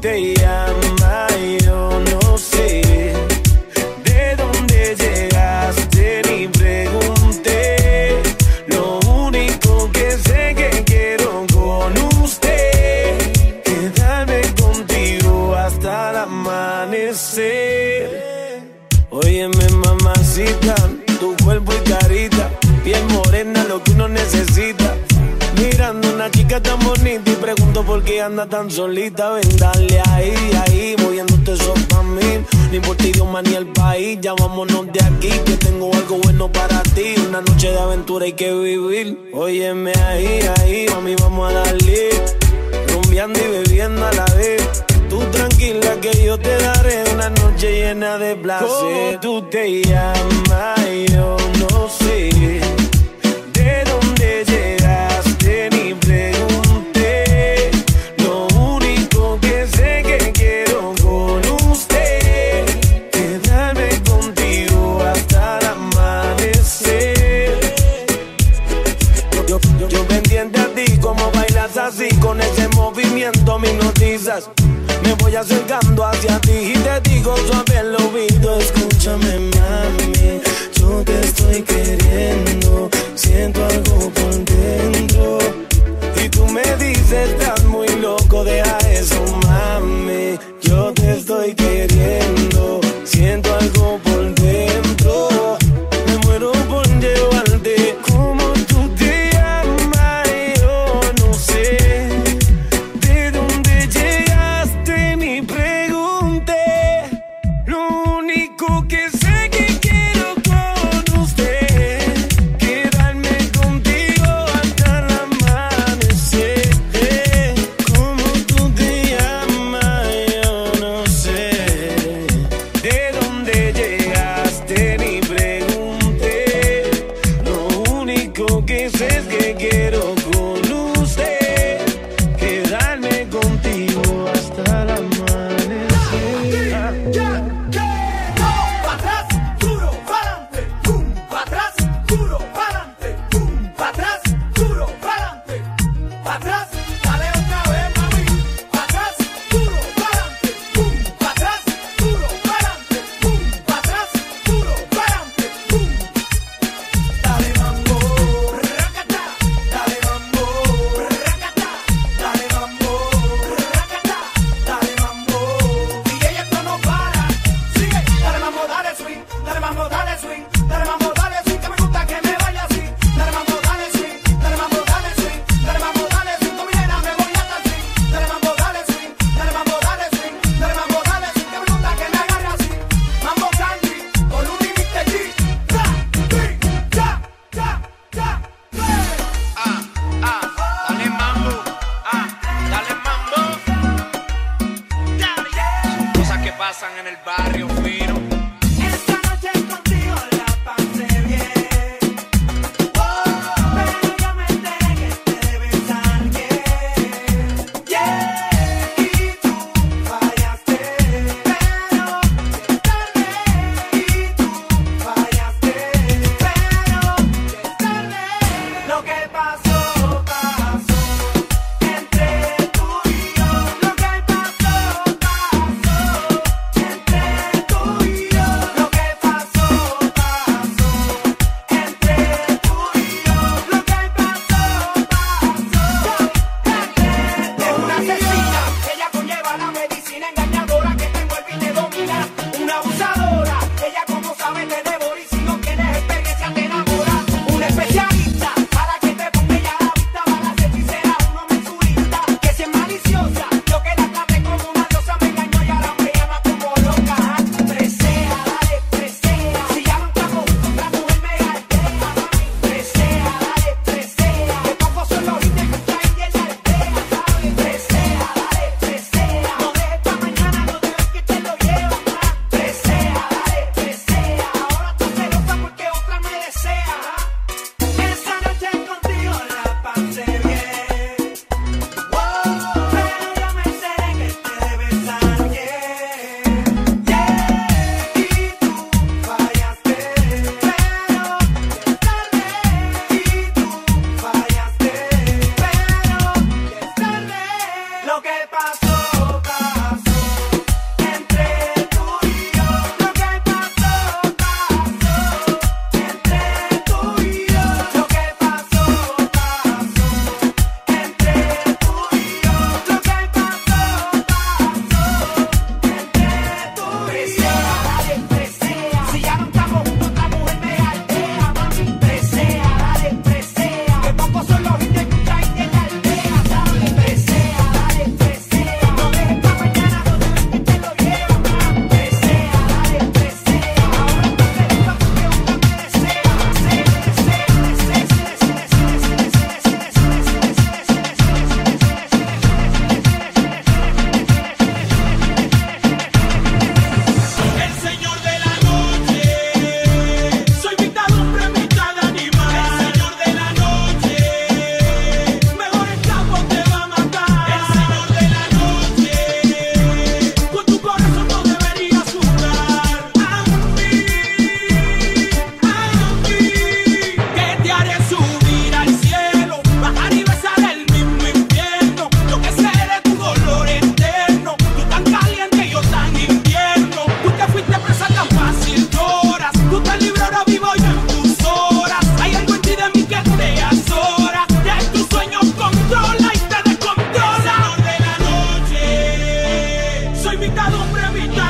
botella anda tan solita, ven dale ahí, ahí, moviéndote esos pa' mí. Ni por ti, idioma ni el país, ya vámonos de aquí, que tengo algo bueno para ti. Una noche de aventura hay que vivir. Óyeme ahí, ahí, mí vamos a darle. Rumbeando y bebiendo a la vez. Tú tranquila que yo te daré una noche llena de placer. ¿Cómo tú te llamas? Yo no sé. Yo, yo me entiendo a ti como bailas así, con ese movimiento me hipnotizas. Me voy acercando hacia ti y te digo suave el oído. Escúchame, mami, yo te estoy queriendo. Siento algo por dentro. Y tú me dices, estás muy loco, deja eso, mami. Yo te estoy queriendo. vida.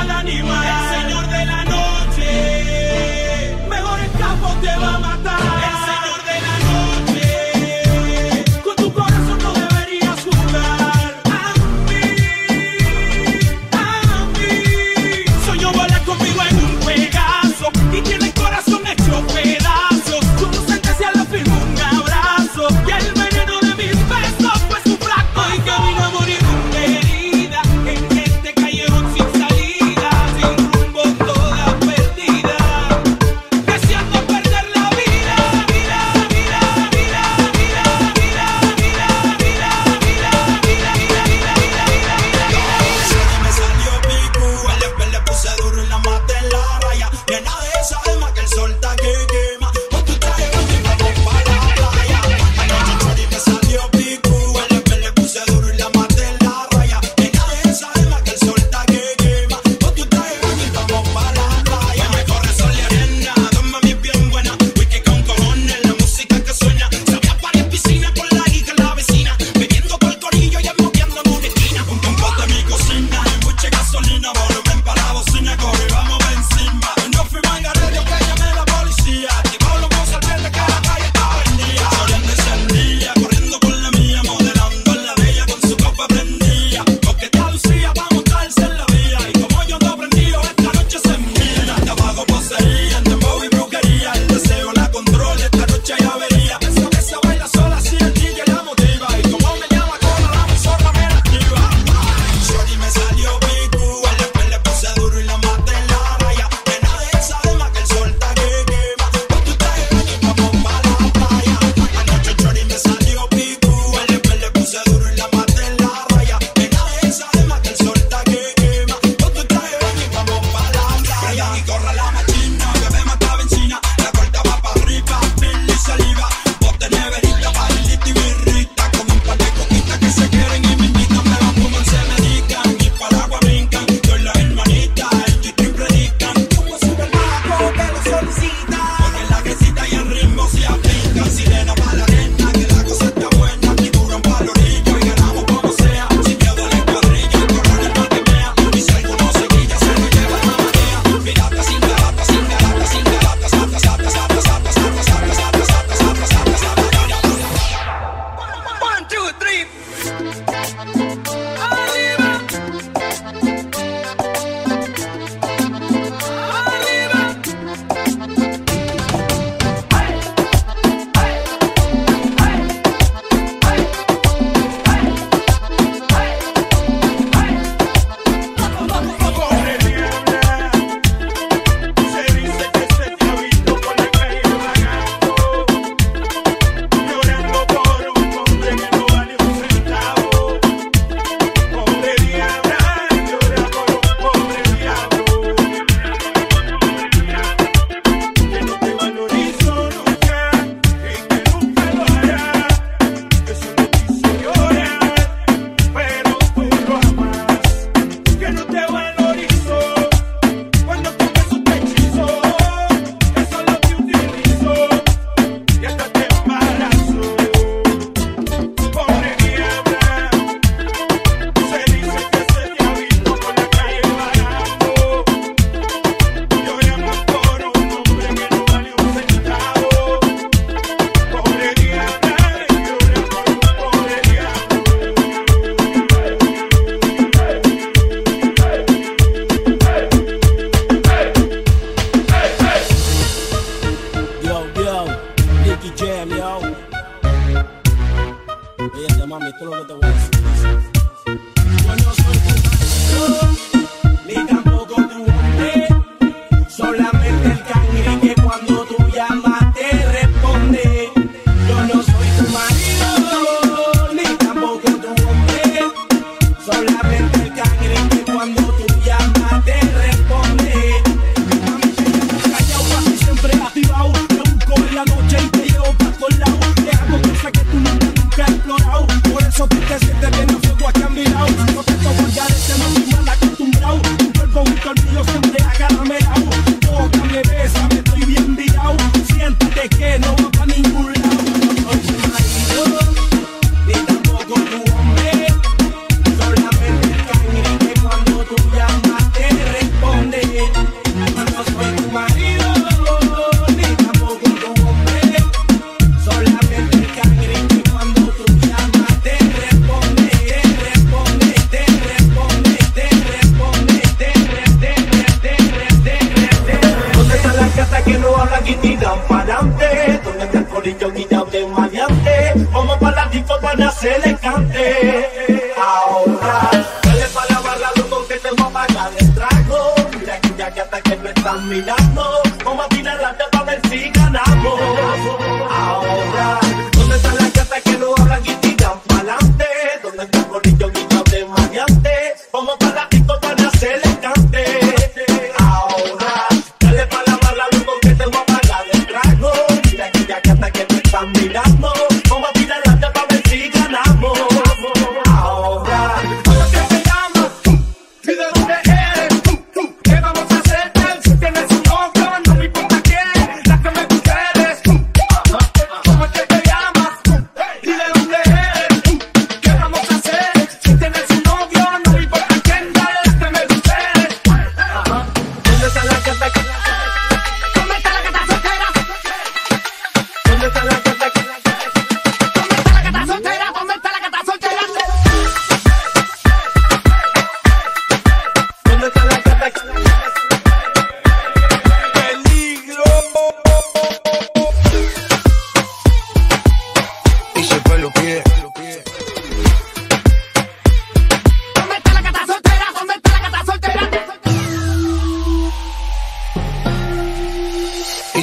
como para la disco para se le cante. Ahora, dale para la barra, loco, que te voy a pagar el trago. Mira que ya que hasta que me están mirando.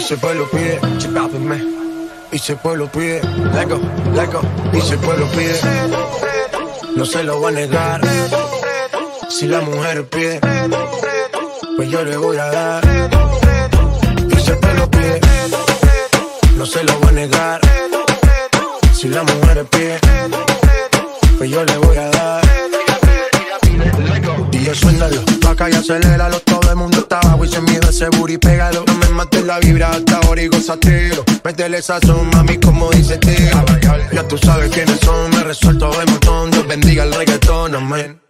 Si el pueblo pide, chipápeme. Y si el pueblo pide, let go. Y si el pueblo pide, no se lo voy a negar. Si la mujer pide, pues yo le voy a dar. Y si el pueblo pide, no se lo voy a negar. Si la mujer pide, pues yo le voy a dar. Y eso suénalo, acá y aceléralo. Todo el mundo está y se miedo ese booty, pégalo. No me mates la vibra hasta ahora y gozatelo. Métele sazón, mami, como dice tío. Ya tú sabes quiénes son, me resuelto de montón. Dios bendiga el reggaetón, amén.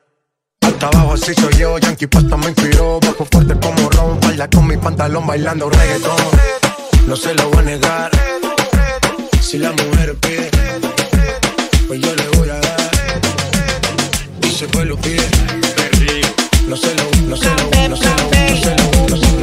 Hasta abajo así soy yo, Yankee Pasta me inspiró Bajo fuerte como Ron, baila con mi pantalón bailando reggaetón No se lo voy a negar Si la mujer pide Pues yo le voy a dar Y si el pueblo pide No se lo, no se lo, no se lo, no se lo,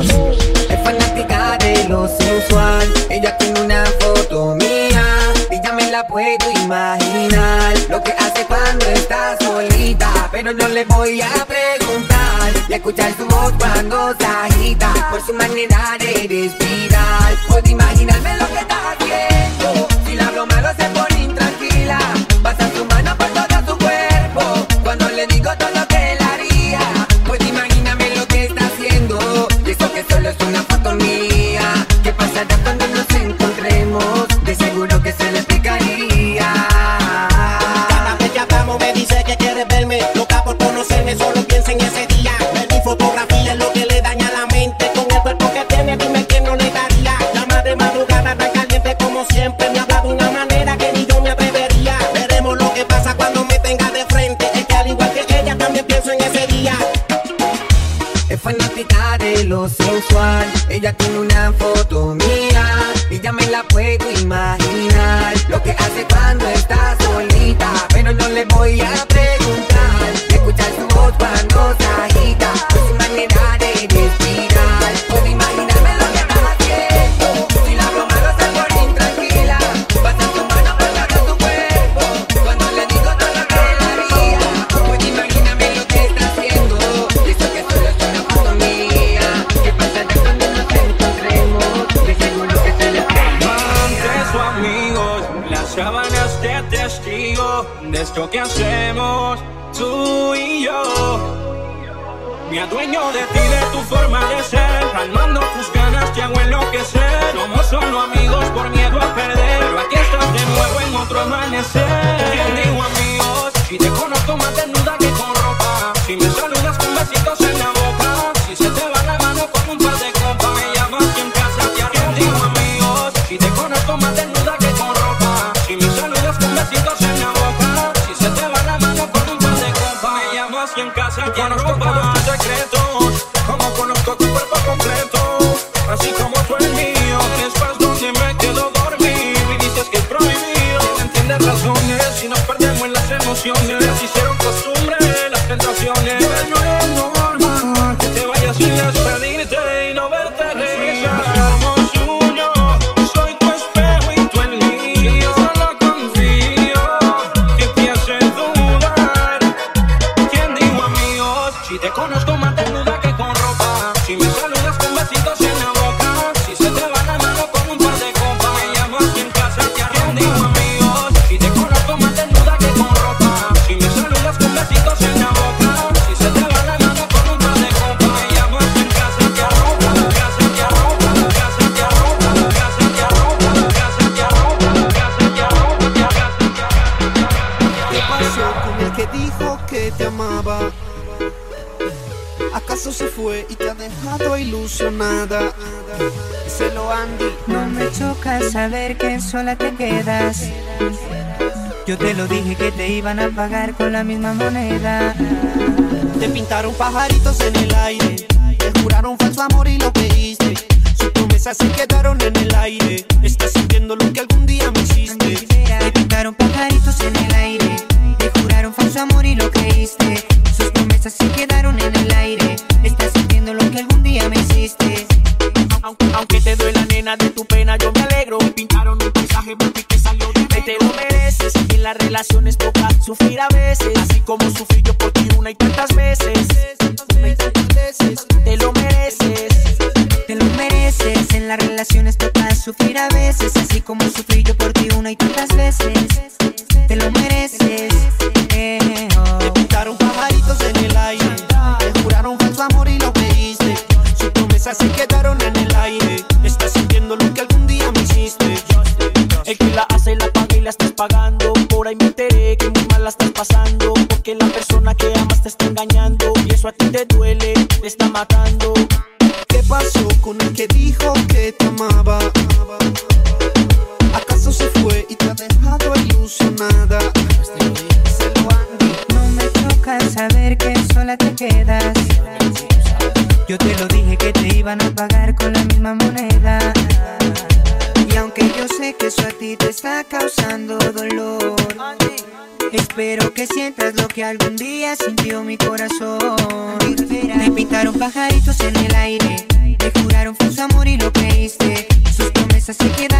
Es fanática de lo sensual. Ella tiene una foto mía. Y ya me la puedo imaginar. Lo que hace cuando está solita. Pero no le voy a preguntar. Y escuchar su voz cuando se agita. Por su manera de respirar. Puedo imaginarme lo que está fanática de lo sensual. Ella tiene una foto mía. Y ya me la puedo imaginar. Lo que hace cuando está solita. Pero no le voy a preguntar. Escuchar su voz cuando se agita. Su manera de esto que hacemos tú y yo. Me adueño de ti, de tu forma de ser, calmando tus ganas, te hago enloquecer. Somos solo amigos por miedo a perder, pero aquí estás de nuevo en otro amanecer. ¿Quién digo amigos? Si te conozco más desnuda que con ropa, si me saludas con besitos y te conozco todos tus secretos, como conozco tu cuerpo completo, así como tú el mío, que es donde me quedo dormido. Y dices que es prohibido, entiendes razones si nos perdemos en las emociones, Díselo Andy, No me choca saber que sola te quedas. Yo te lo dije que te iban a pagar con la misma moneda. te pintaron pajaritos en el aire, te juraron falso amor y lo creíste. Sus promesas se quedaron en el aire. Estás sintiendo lo que algún Así como sufrí yo por ti una y tantas veces. Te lo mereces. Te lo mereces. En En la relación es total sufrir a veces, así como sufrí yo por ti una y tantas veces. Te lo mereces. eh, oh. Te pintaron pajaritos en el aire. Te juraron falso amor y lo creíste. Sus promesas se quedaron en el aire. Estás sintiendo lo que algún día me hiciste. El que la hace la paga y la estás pagando. Pasando. Porque la persona que amas te está engañando. Y eso a ti te duele, te está matando. ¿Qué pasó con el que dijo espero que sientas lo que algún día sintió mi corazón. Me pintaron pajaritos en el aire, te juraron falso amor y lo creíste. Sus promesas se quedaron